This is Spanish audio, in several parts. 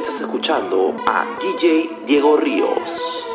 Estás escuchando a DJ Diego Ríos.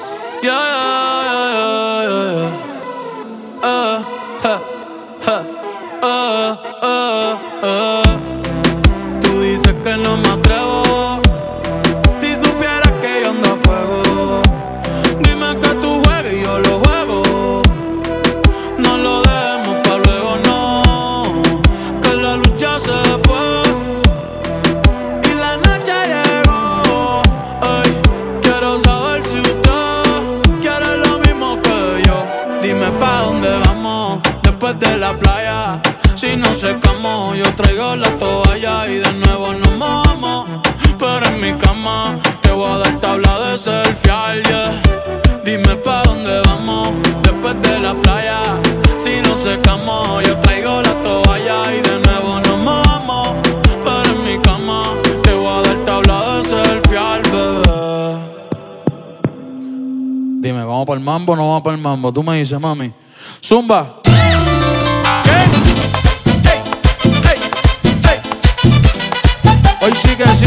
vamos para el mambo, no vamos para el mambo. Tú me dices, mami, zumba. Hoy sí que sí.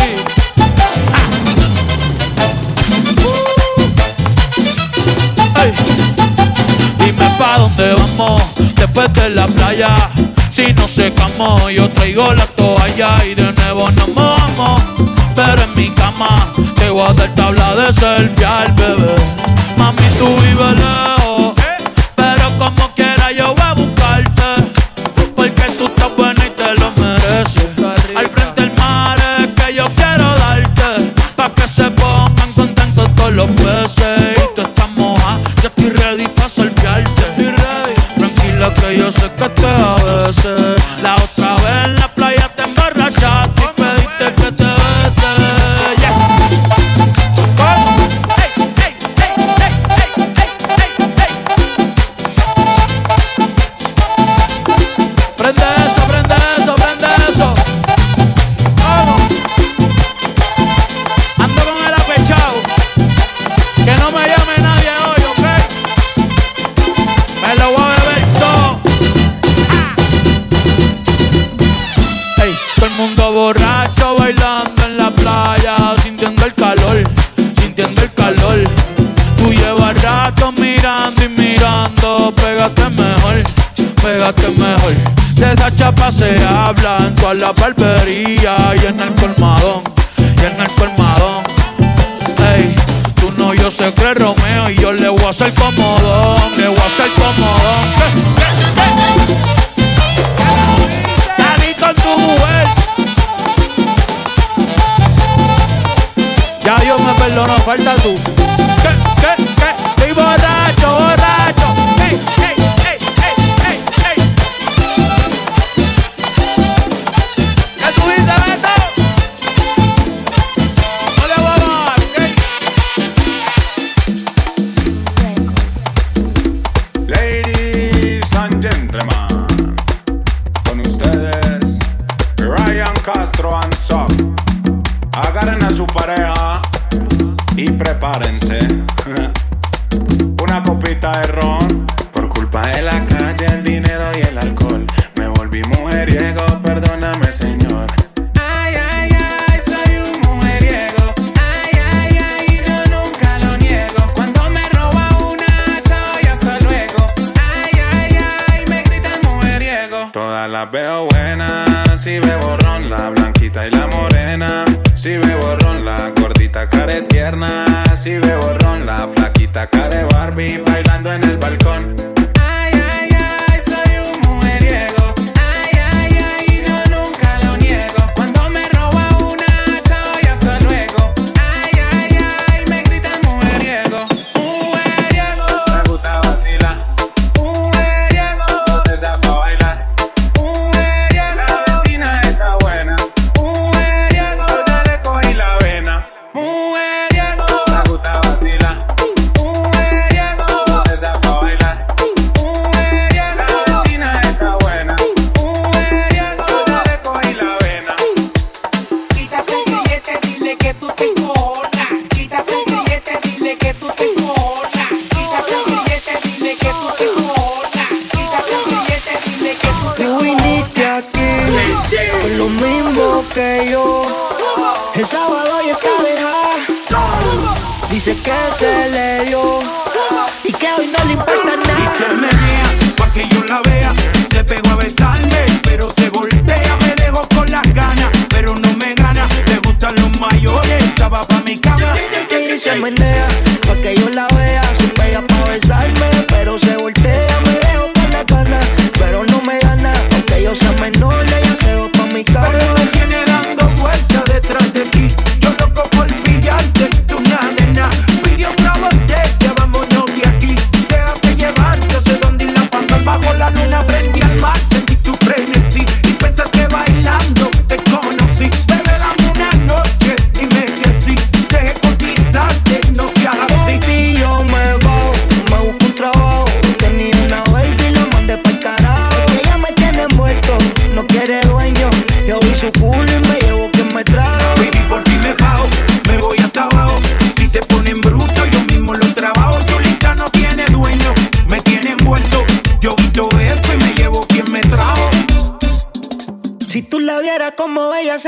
Dime pa' dónde vamos después de la playa. Si no secamos, yo traigo la toalla y de nuevo nos vamos. Pero en mi cama te voy a dar tabla de selfie al bebé. Mami, tú vives lejos, pero como quiera yo voy a buscarte. Porque tú estás buena y te lo mereces. Al frente del mar es que yo quiero darte. Pa' que se pongan contentos todos los peces. Y tú estás moja, yo estoy ready pa' solfiarte. Tranquila que yo sé que piernas y ve borrón. La flaquita care Barbie bailando en el balcón.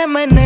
Como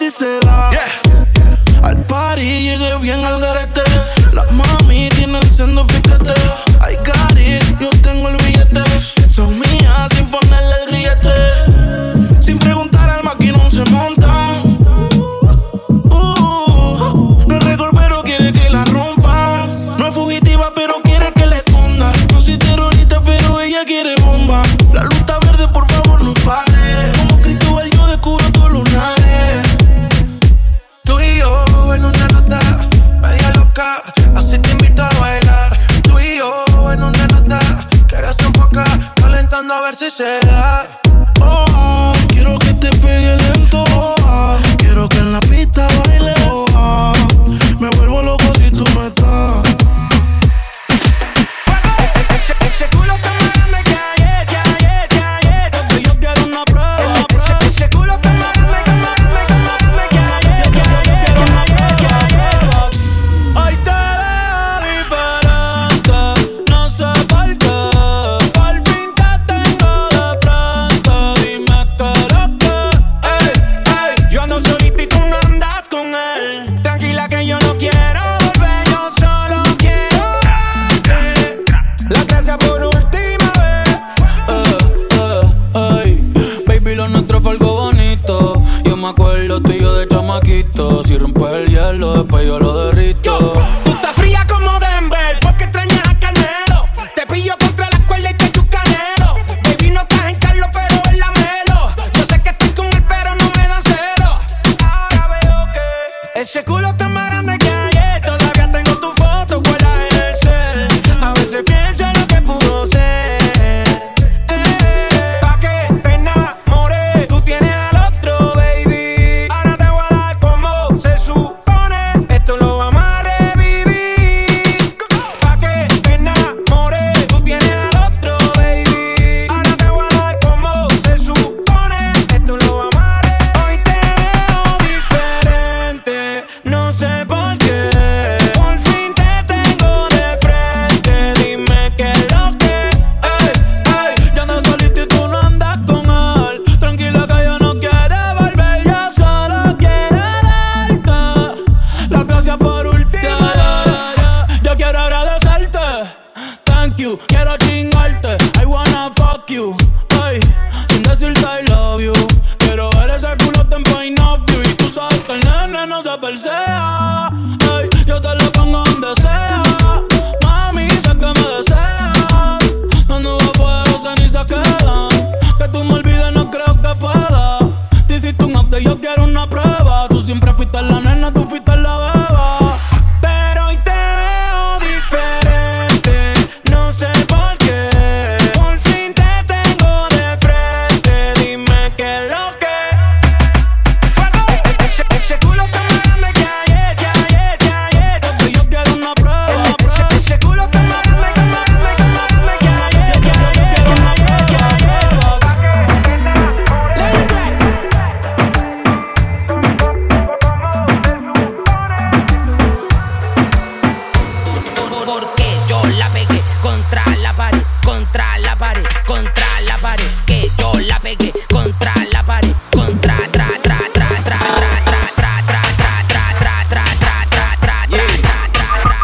si se da. Al ese culo está más contra la pared, que yo la pegué contra la pared, contra tra tra tra tra tra tra tra tra tra tra tra tra tra tra tra tra tra, tra,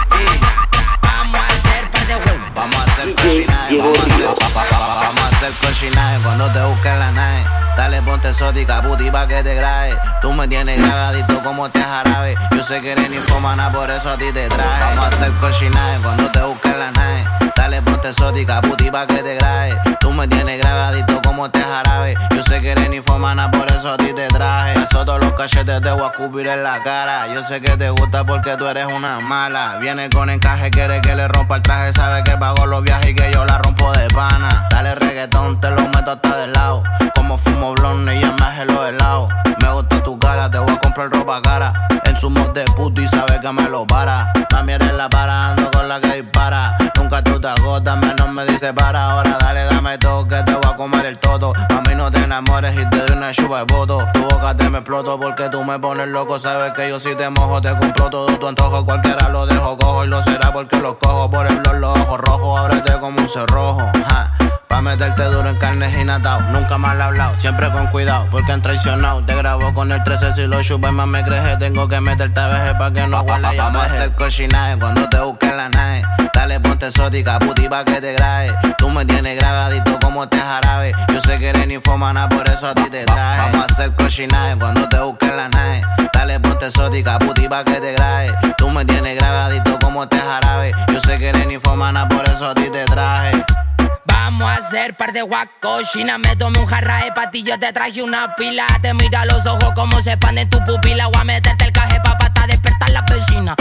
Vamos a hacer par de huevos, vamos a hacer cochinaje, vamos a hacer cochinaje cuando te busques la nave. Dale ponte exótica, puti pa' que te grabe. Tú me tienes grabadito como este jarabe. Yo sé que eres ninfomana, por eso a ti te traje. Vamos a hacer cochinaje cuando te busques la nave. Dale ponte exótica, puti pa' que te grabe. Tú me tienes grabadito como te jarabe. Yo sé que eres infomana, por eso a ti te traje. Eso todos los cachetes te voy a cubrir en la cara. Yo sé que te gusta porque tú eres una mala. Viene con encaje, quiere que le rompa el traje. Sabe que pago los viajes y que yo la rompo de pana. Dale reggaetón, te lo meto hasta del lado. Como fumo blonde y ya me lo helado. Me gusta tu cara, te voy a comprar ropa cara. En su mod de puto y sabe que me lo para. También eres la para, ando con la que dispara. Nunca tú te agotas, menos me dice para. Ahora dale, dame todo, que te voy a comer el todo. A mí no te enamores y te doy una chupa de voto. Tu boca te me exploto porque tú me pones loco. Sabes que yo si te mojo, te compro todo tu antojo. Cualquiera lo dejo cojo y lo será porque lo cojo. Por el blog, los ojos rojos, ábrete como un cerrojo. Pa' meterte duro en carnes y natao. Nunca mal hablado, siempre con cuidado, porque han traicionado. Te grabo con el 13 si lo chupes más me creje. Tengo que meterte a veje pa' que no huele Vamos a hacer cochinaje cuando te busque la nave. Dale, ponte exótica, puti pa' que te grabe. Tú me tienes grabadito como te jarabe. Yo sé que eres infomana, por eso a ti te traje. Vamos a hacer cochinaje cuando te busque la nave. Dale, ponte exótica, puti pa' que te grabe. Tú me tienes grabadito como te jarabe. Yo sé que eres infomana, por eso a ti te traje. Vamos a hacer par de guacochina. Me tomé un jarra de patillo, te traje una pila. Te mira los ojos como se expanden tu pupila. Voy a meterte el caje pa' hasta despertar la vecina.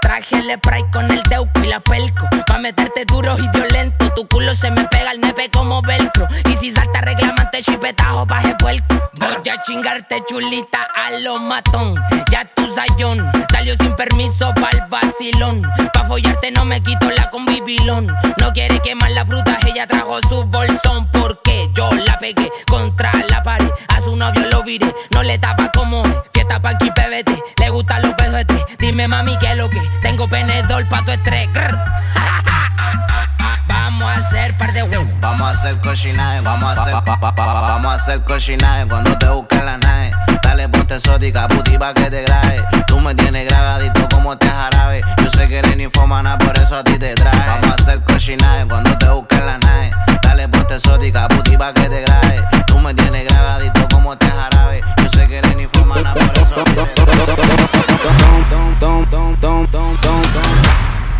traje el spray con el teuco y la pelco. Pa' meterte duro y violento. Tu culo se me pega al nepe como velcro. Y si salta reclamante, chipetajo pa'. Chingarte chulita a lo matón. Ya tu sayón salió sin permiso pa'l vacilón. Pa' follarte no me quito la convivilón. No quiere quemar la fruta ella trajo su bolsón porque yo la pegué contra la pared. A su novio lo viré, no le tapa como fiesta pa' aquí PBT. Le gustan los pedotes, dime mami que lo que tengo penedor pa' tu estrés. Vamos a hacer Vamos a hacer cochinaje cuando te busque la nave. Dale ponte exótica, puti pa' que te grabe. Tú me tienes grabadito como te jarabe. Yo sé que eres infomana, por eso a ti te traje. Vamos a hacer cochinaje cuando te busque la nave. Dale ponte exótica, puti pa' que te grabe. Tú me tienes grabadito como te jarabe. Yo sé que eres infomana, por eso a ti te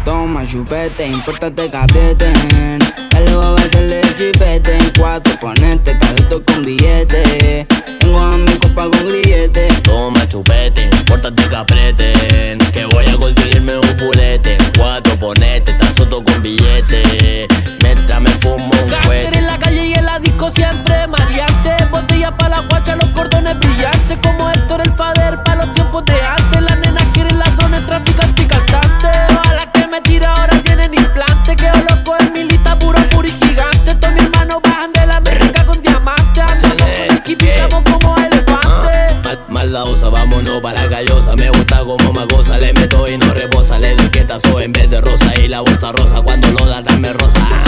Toma chupete, importante que aprieten. Dale va a meterle chipete en cuatro, ponerte talento con billete. Tengo a mi copa con grillete. Toma chupete, importante que aprieten. Que voy a conseguirme un fulete. Cuatro, ponete, tan soto con billete. Mientras me fumo un fuete. en la calle y en la disco siempre maleante. Botella pa' la guacha, los cordones brillantes. Como Héctor el Fader pa' los tiempos de antes. Me tira ahora tienen implante. Que loco en mi lista, puro puri gigante. Todos mis hermanos bajan de la América con diamantes. Ando con como elefante. Maldadosa, vámonos para callosa. Me gusta como me goza, le meto y no reposa. Le doy quietazo en vez de rosa y la bolsa rosa cuando lo da dame rosa.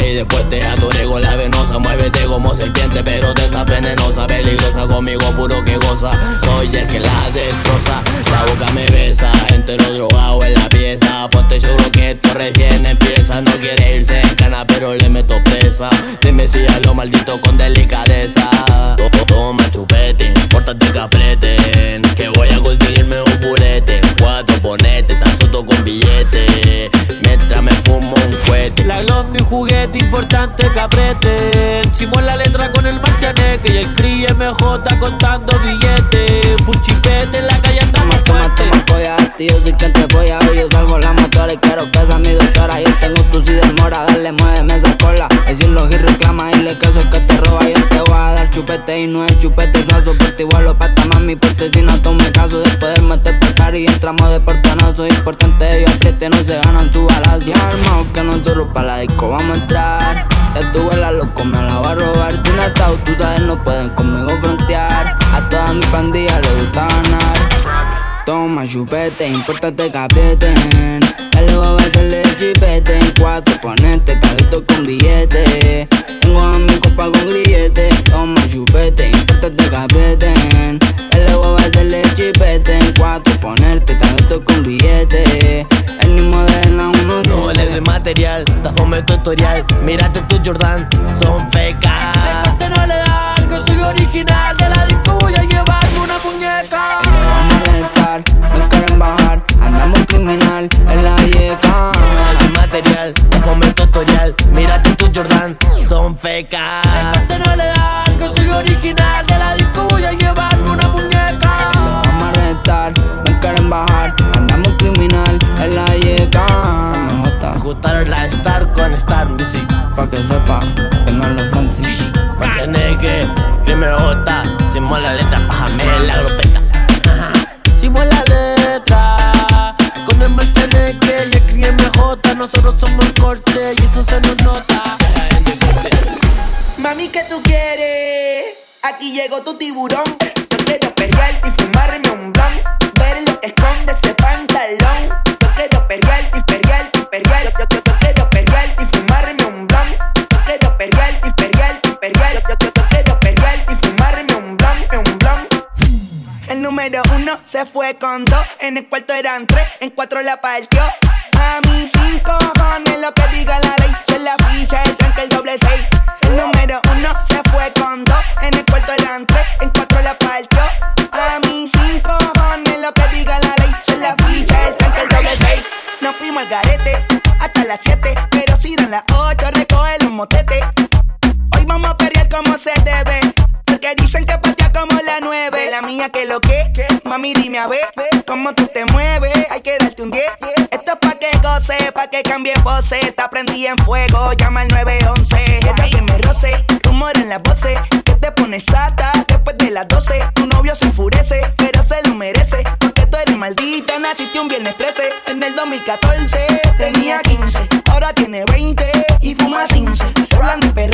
Y después te atore con la venosa. Muévete como serpiente, pero te está venenosa. Peligrosa conmigo, puro que goza. Soy el que la destroza. La boca me besa, entero drogado en la pieza. Ponte seguro que esto recién empieza. No quiere irse en cana, pero le meto presa. Dime si a lo maldito con delicadeza. Toma chupete, pórtate que apreten. Que voy a conseguirme La glock mi juguete, importante que apreten. Simón la letra con el marcianeque. Y el críe MJ contando billetes. Full chipete en la calle andamos fuerte. Toma, toma, tío, soy quien te voy a ver. Yo salgo la motora y quiero que sea mi doctora. Yo tengo tu si demora, dale, muéveme esa cola. Decirlo y reclama y le queso que te roba. Yo te voy a dar chupete y no es chupete. Suazo por ti, igual lo pata mami. Porque si no tome caso de poder y entramos de portanazo. Importante, yo apriete, no se ganan tu balas. Ya armado que nosotros para la disco vamos a entrar. Ya tu la loco, me la va a robar. Si no estás, tú sabes, no pueden conmigo frontear. A toda mi pandilla le gusta ganar. Toma chupete, importante que aprieten. Va a meterle chipete en cuatro, ponerte talento con billete. Tengo a mi copa con grillete. Toma chupete, importante que aprieten. billete. El mismo de la uno No vale de material, tafome tu historial. Mírate tu Jordan, son fecas. Este no le da algo, soy original. De la disco voy a llevarme una muñeca. Vamos a estar, no quieren bajar. Andamos criminal en la yeca. No de material, tafome tu historial. Mírate tu Jordan, son fecas. Este no le da algo, soy original. La yeca. Me Ajustaron la Star con Star Music. Pa' que sepa que no lo Francis. Que primero J, sin la letra, bájame la grupeta. Hicimos la letra con el Marteneque y el MJ. Nosotros somos el corte y eso se nos nota. Mami, ¿qué tú quieres? Aquí llegó tu tiburón. Se fue con dos. En el cuarto eran tres, en cuatro la partió. A mí cinco cojones lo que diga la ley. Se la ficha, el tranque, el doble seis. El número uno se fue con dos. En el cuarto eran tres, en cuatro la partió. A mí cinco cojones lo que diga la ley. Se la ficha, el tranque, el doble seis. Nos fuimos al garete hasta las siete. Pero si dan las ocho, recoge los motetes. Mía que lo que, mami dime a ver cómo tú te mueves. Hay que darte un 10. Esto es pa' que goce, pa' que cambie pose. Te prendí en fuego, llama al 911. Ella que me roce, rumor en las voces. Que te pones sata después de las 12. Tu novio se enfurece, pero se lo merece. Porque tú eres maldita, naciste un viernes 13. En el 2014 tenía 15, ahora tiene 20 y fuma 15. Se hablan de perreo,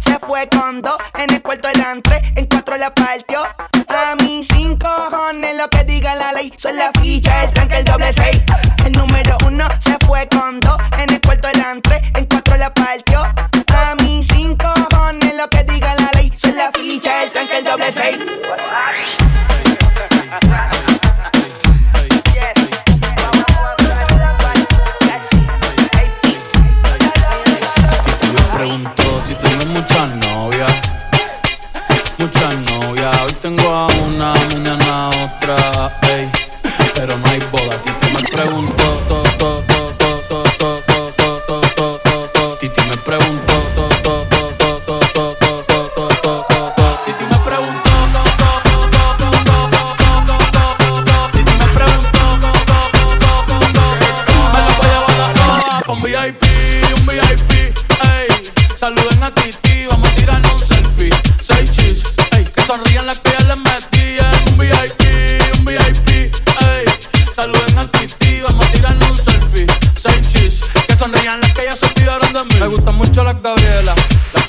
se fue con dos. En el cuarto eran en cuatro la partió. A mí cinco cojones lo que diga la ley. Son la ficha, el tranque, el doble seis. El número uno se fue con dos. En el cuarto eran en cuatro la partió. A mí cinco cojones lo que diga la ley. Son la ficha, el tranque, el doble seis.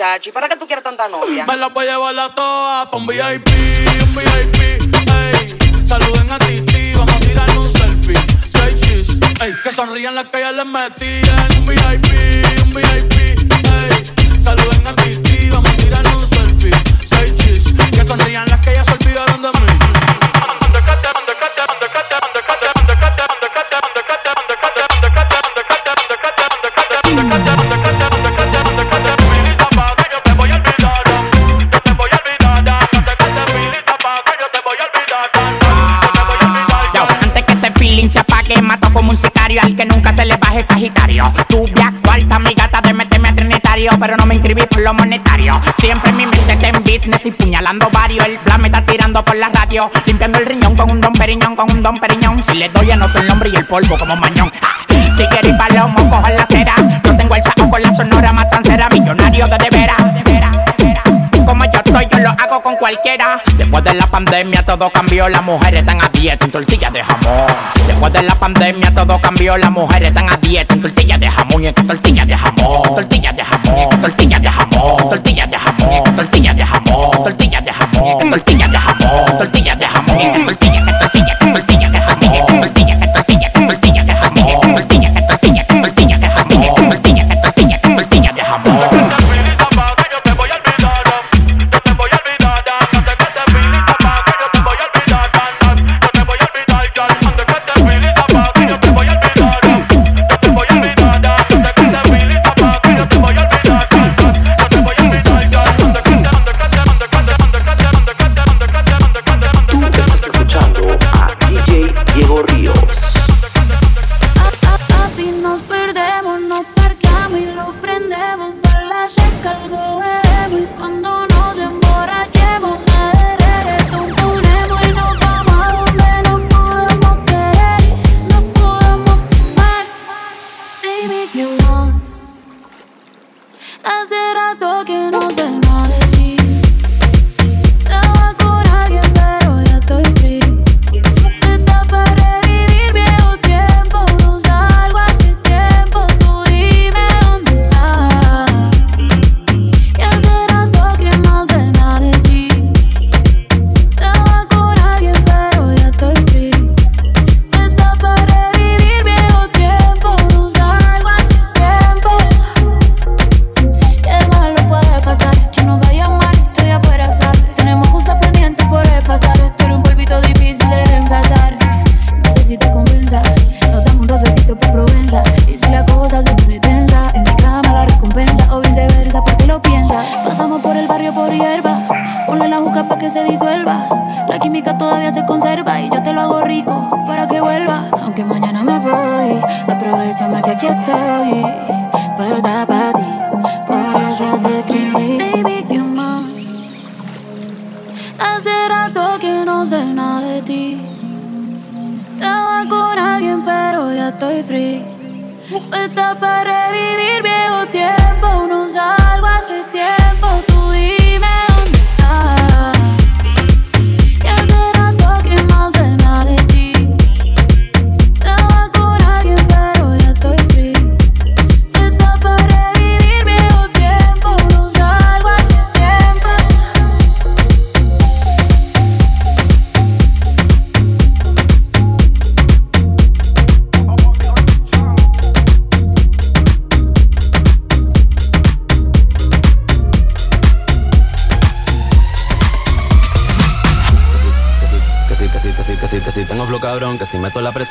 Hachi, ¿para qué tú quieres tanta novia? Me la voy a llevar la toa pa' un VIP, un VIP, ey. Saluden a Titi, vamos a tirar un selfie. Seis chis, ey. Que sonrían las que ya les metían. Un VIP, un VIP, ey. Saluden a Titi, vamos a tirar un selfie. Seis chis, que sonrían las que ya se olvidaron de mí. Yo, baje Sagitario. Tu cuarta, mi gata de meterme a trinitario, pero no me inscribí por lo monetario. Siempre mi mente está en business y puñalando varios. El plan me está tirando por la radio, limpiando el riñón con un don periñón, con un don periñón. Si le doy, anoto el nombre y el polvo como mañón. Ah, Tigre y palomo, cojan la cera. Yo tengo el saco con la sonora matancera, millonario de de veras. Yo lo hago con cualquiera. Después de la pandemia todo cambió, las mujeres están a dieta en tortillas de jamón. Después de la pandemia todo cambió, las mujeres están a dieta en tortillas de jamón y en tortillas de jamón. Tortillas de jamón, tortillas de jamón, tortillas de jamón, tortillas de jamón, tortillas de jamón, tortillas de jamón, tortillas de jamón, tortillas de tortillas,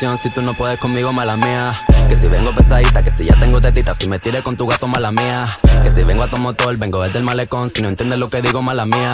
si tú no puedes conmigo, mala mía. Que si vengo pesadita, que si ya tengo tetita, si me tires con tu gato, mala mía. Que si vengo a tu motor, vengo desde el malecón, si no entiendes lo que digo, mala mía.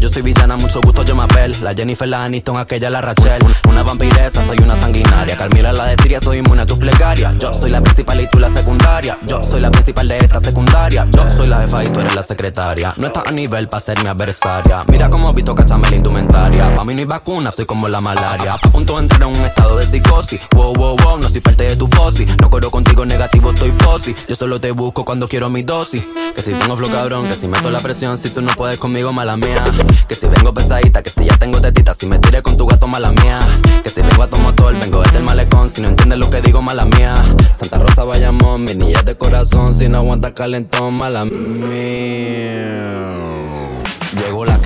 Yo soy villana, mucho gusto yo me apel. La Jennifer, la Aniston, aquella la Rachel. Una vampiresa, soy una sanguinaria. Carmila, la de soy inmune a tus plegarias. Yo soy la principal y tú la secundaria. Yo soy la principal de esta secundaria. Yo soy la jefa y tú eres la secretaria. No estás a nivel para ser mi adversaria. Mira cómo visto cachame la indumentaria. Pa' mí no hay vacuna, soy como la malaria. A punto de entrar en un estado de psicosis. Wow, wow, wow, no soy parte de tu fosi. No corro contigo negativo, estoy fosi. Yo solo te busco cuando quiero mi dosis. Que si pongo flow cabrón, que si meto la presión, si tú no puedes conmigo, mala mía. Que si vengo pesadita, que si ya tengo tetita, si me tiré con tu gato, mala mía. Que si vengo a tu motor, vengo desde el malecón, si no entiendes lo que digo, mala mía. Santa Rosa, Bayamón, mi niña de corazón, si no aguanta calentón, mala mía.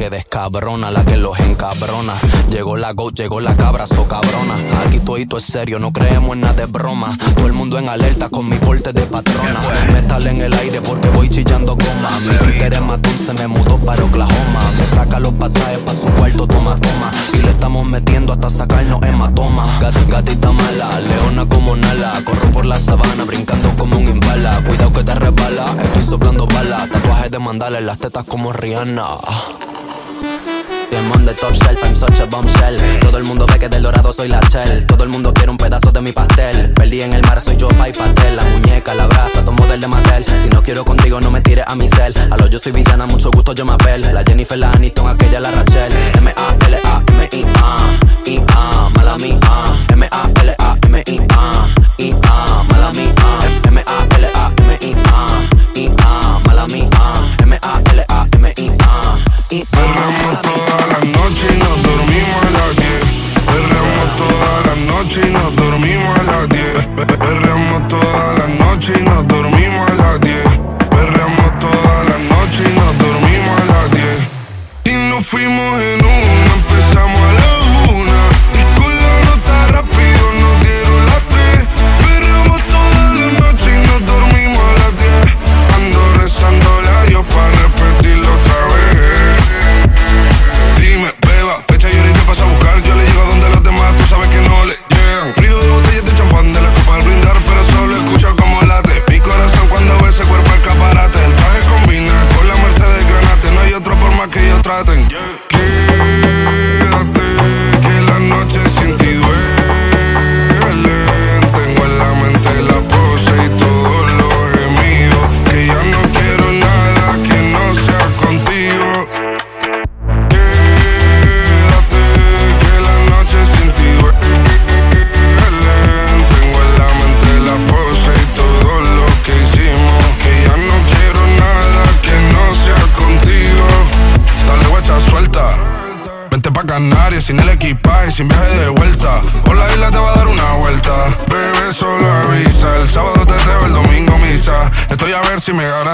Que descabrona, la que los encabrona. Llegó la go, llegó la cabra, so cabrona. Aquí todo es serio, no creemos en nada de broma. Todo el mundo en alerta con mi porte de patrona. Metal en el aire porque voy chillando goma. Mi es matón, se me mudó para Oklahoma. Me saca los pasajes pa' su cuarto, toma, toma. Y le estamos metiendo hasta sacarnos hematoma. Gat, gatita mala, leona como Nala. Corro por la sabana, brincando como un imbala. Cuidado que te resbala, estoy soplando balas. Tatuajes de mandala las tetas como Rihanna. I'm on the top shelf, I'm such bombshell. Todo el mundo ve que del dorado soy la shell. Todo el mundo quiere un pedazo de mi pastel. Perdí en el mar, soy yo, pa' y pastel. La muñeca, la brasa, tomo del de Mattel. Si no quiero contigo, no me tires a mi cel. A lo yo soy villana, mucho gusto yo me apel. La Jennifer, la Aniston, aquella la Rachel. M-A-L-A-M-I-A. I-A, mala mía. M-A-L-A-M-I-A. I-A, mala mía. M-A-L-A-M-I-A. Perreamos toda la noche y nos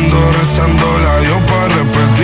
Ando rezando la Dios para repetirlo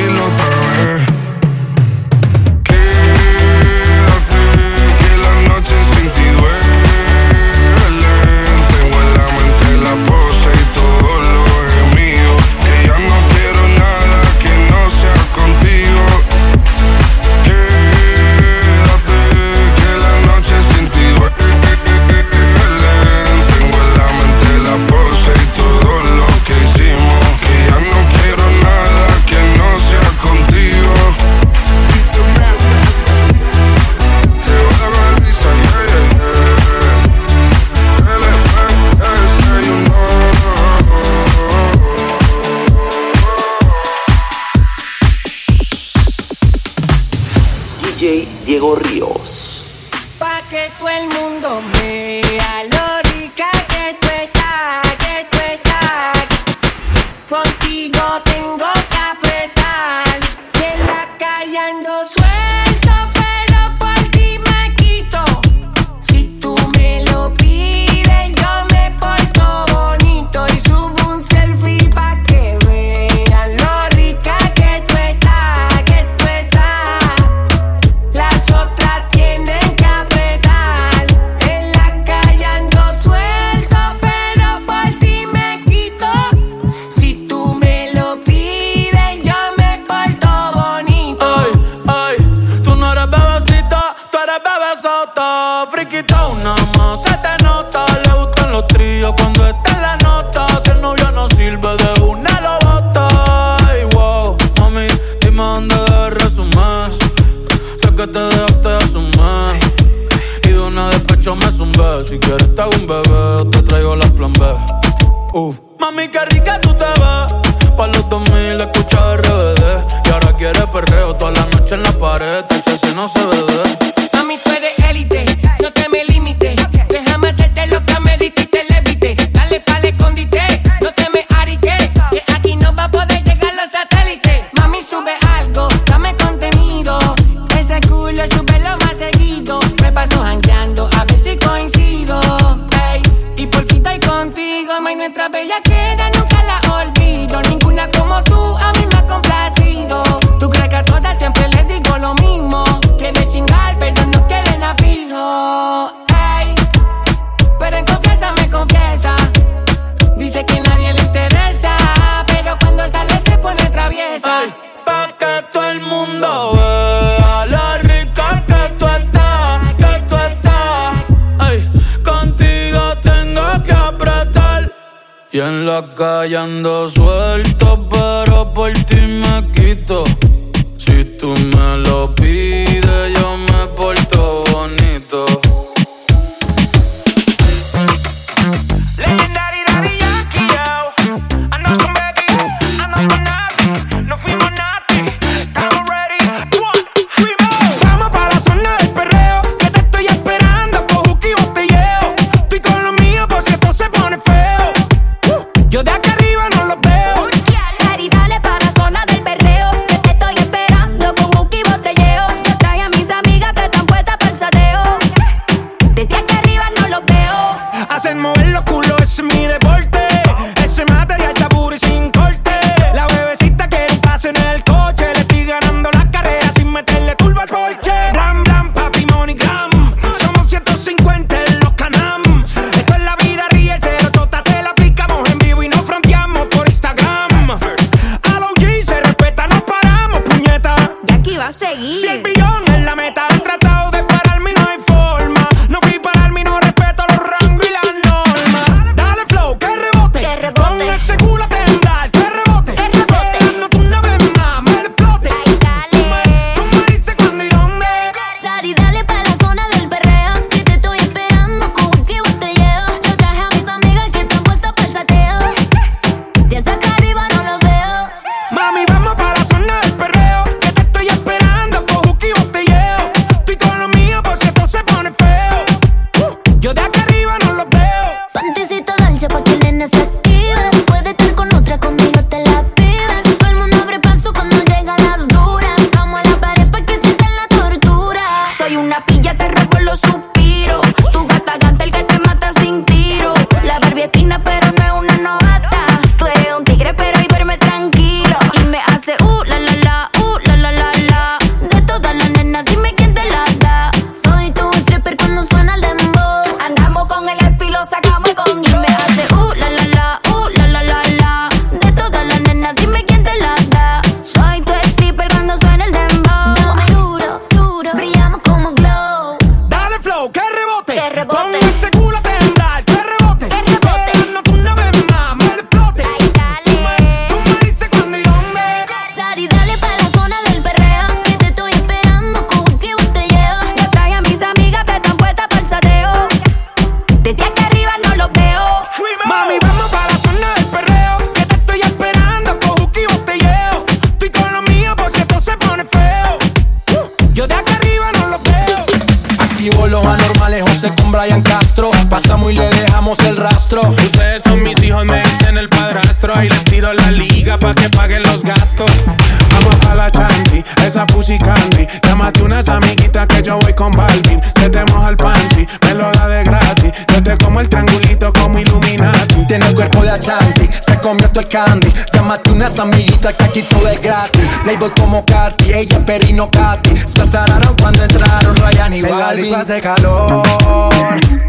comió todo el candy. Llámate unas amiguitas que aquí todo gratis. Playboy como Katy, ella Perino Katy. Se azararon cuando entraron Ryan y Balvin. El hace calor,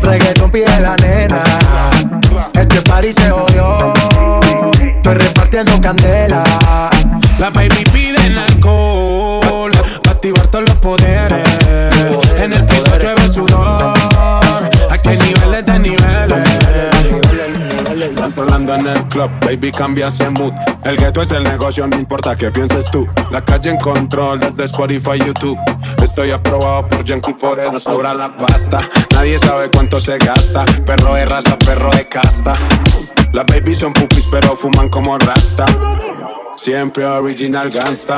reggaeton pide la nena. Este party se jodió, estoy repartiendo candela. La baby pide el alcohol, para activar todos los poderes. En el controlando en el club, baby cambia ese mood. El gueto es el negocio, no importa qué pienses tú. La calle en control desde Spotify, YouTube. Estoy aprobado por Yankee, por eso sobra la pasta. Nadie sabe cuánto se gasta. Perro de raza, perro de casta. Las babies son pupis, pero fuman como rasta. Siempre original gangsta.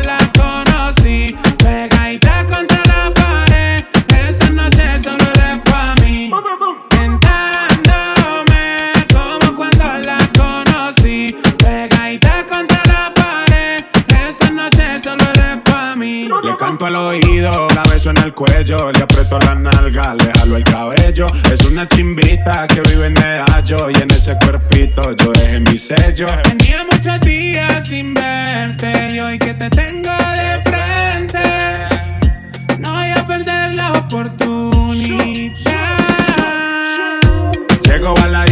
Canto al oído, la beso en el cuello, le aprieto la nalga, le jalo el cabello. Es una chimbita que vive en Medallo y en ese cuerpito yo dejé mi sello. Tenía muchos días sin verte y hoy que te tengo de frente, no voy a perder la oportunidad. Llego a la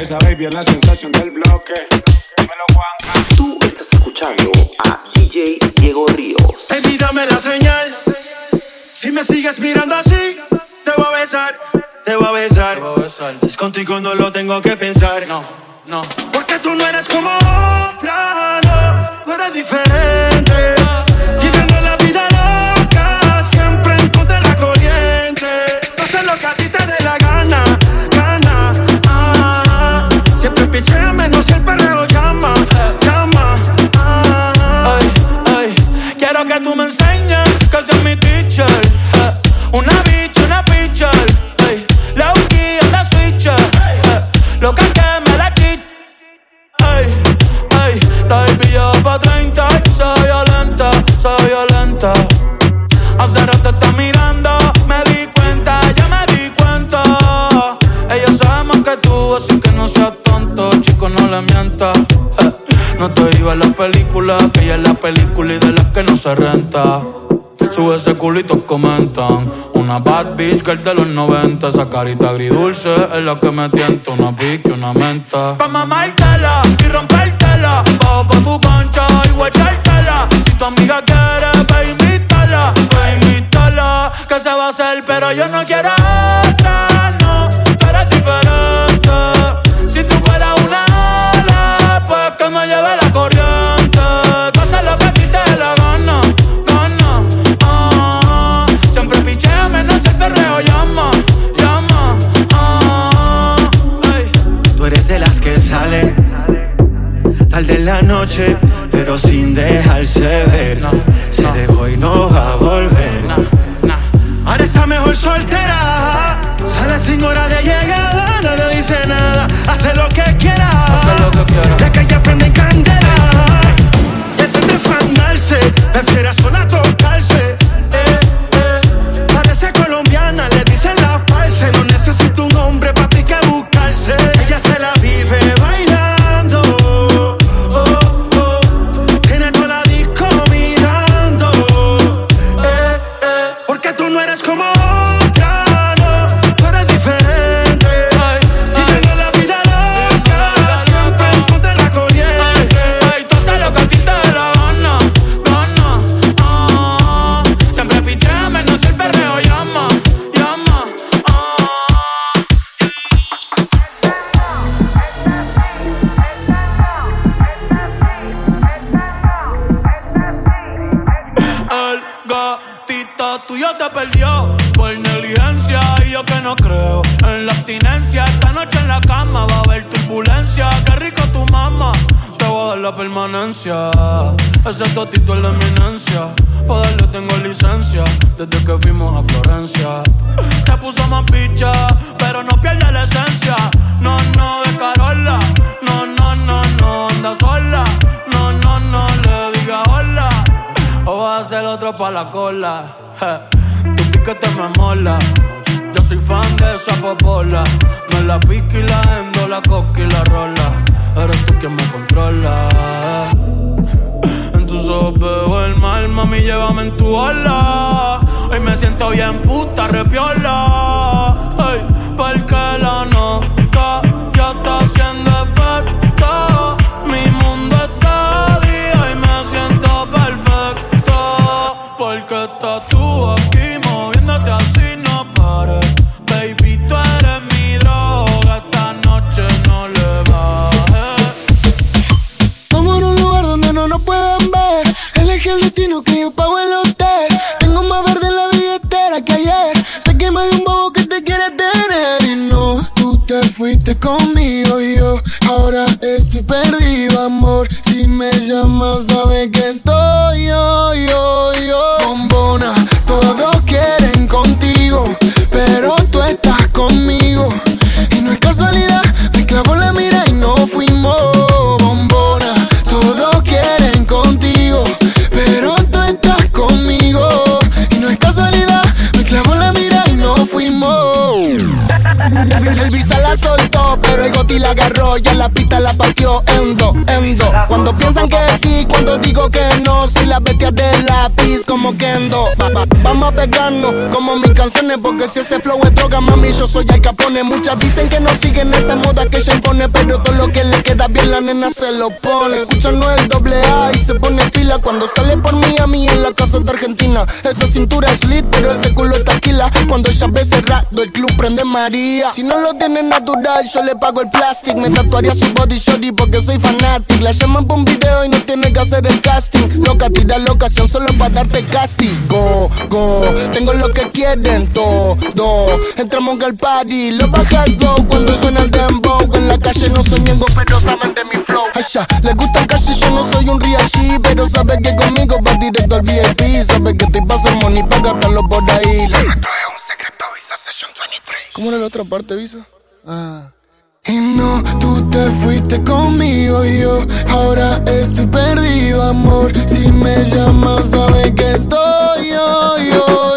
Esa baby es la sensación del bloque. Dímelo Juan. Tú estás escuchando a DJ Diego Ríos. Baby, dame la señal. Si me sigues mirando así, te voy a besar, te voy a besar. Si es contigo no lo tengo que pensar. No, no. Porque tú no eres como otra, no. Tú eres diferente. Sube ese culito, comentan. Una bad bitch girl de los 90. Esa carita agridulce es la que me tienta. Una pique, una menta. Pa' mamártela y rompértela. Bajo pa' tu concha y guachártela. Si tu amiga quiere, ve invítala. Ve invítala. Que se va a hacer, pero yo no quiero pero sin dejarse ver. pa' pegarnos Como mis canciones, porque si ese flow es droga, mami, yo soy el capone Muchas dicen que no siguen esa moda que ella impone Pero todo lo que le queda bien, la nena se lo pone. Escuchan no el doble A y se pone pila Cuando sale por mí a mí en la casa de Argentina. Esa cintura es lit, pero ese culo es taquila Cuando ella ve se del club prende María. Si no lo tienes natural, yo le pago el plastic. Me tatuaría su body shorty porque soy fanatic. La llaman por un video y no tiene que hacer el casting. Loca, tira la ocasión solo para darte castigo. Go, tengo lo que quieren todo. Entramos al party, lo bajas low cuando suena el dembow. En la calle no soy ñengo, pero saben de mi flow. Ay, ya, les gusta casi, yo no soy un real shit, pero sabe que conmigo va directo al VIP. Sabe que te pasa money para gastarlo por ahí. Es un secreto. ¿Cómo era la otra parte, Visa? Ah. Y no, tú te fuiste conmigo y yo ahora estoy perdido, amor. Si me llamas, sabes que estoy yo, yo.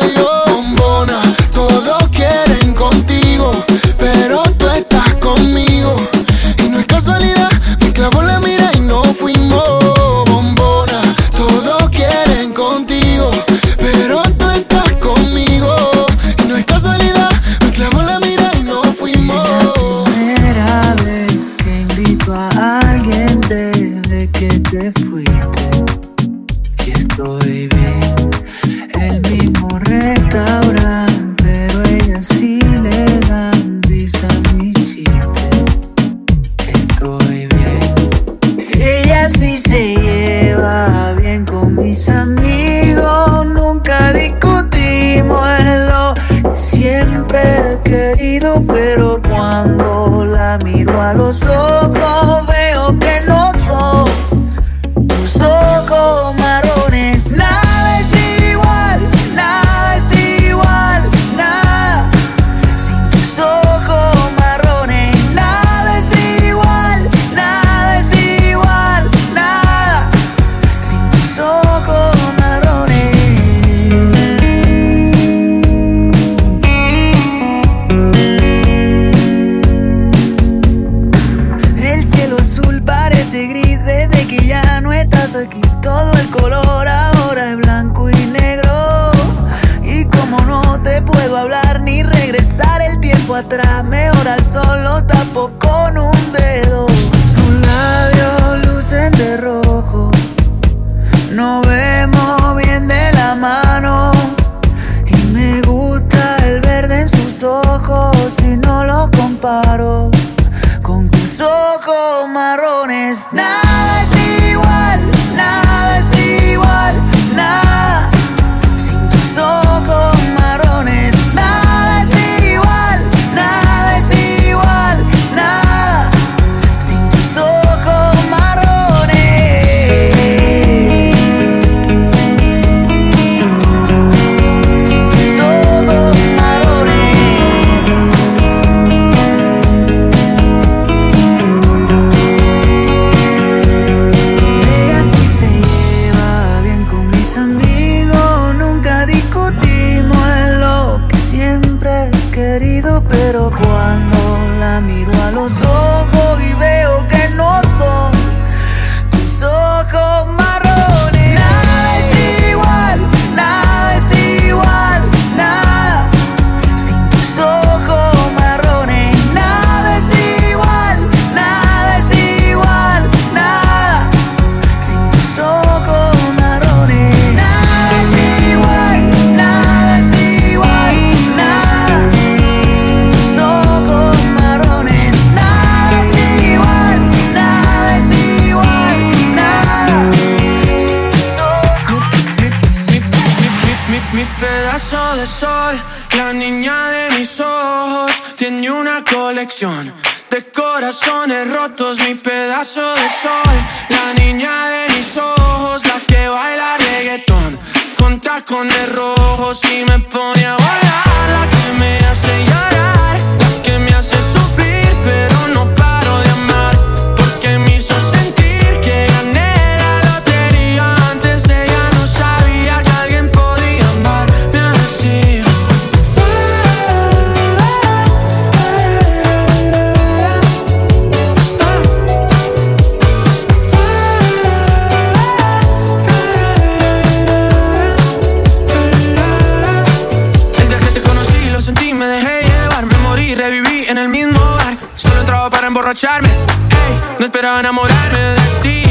No esperaba enamorarme de ti,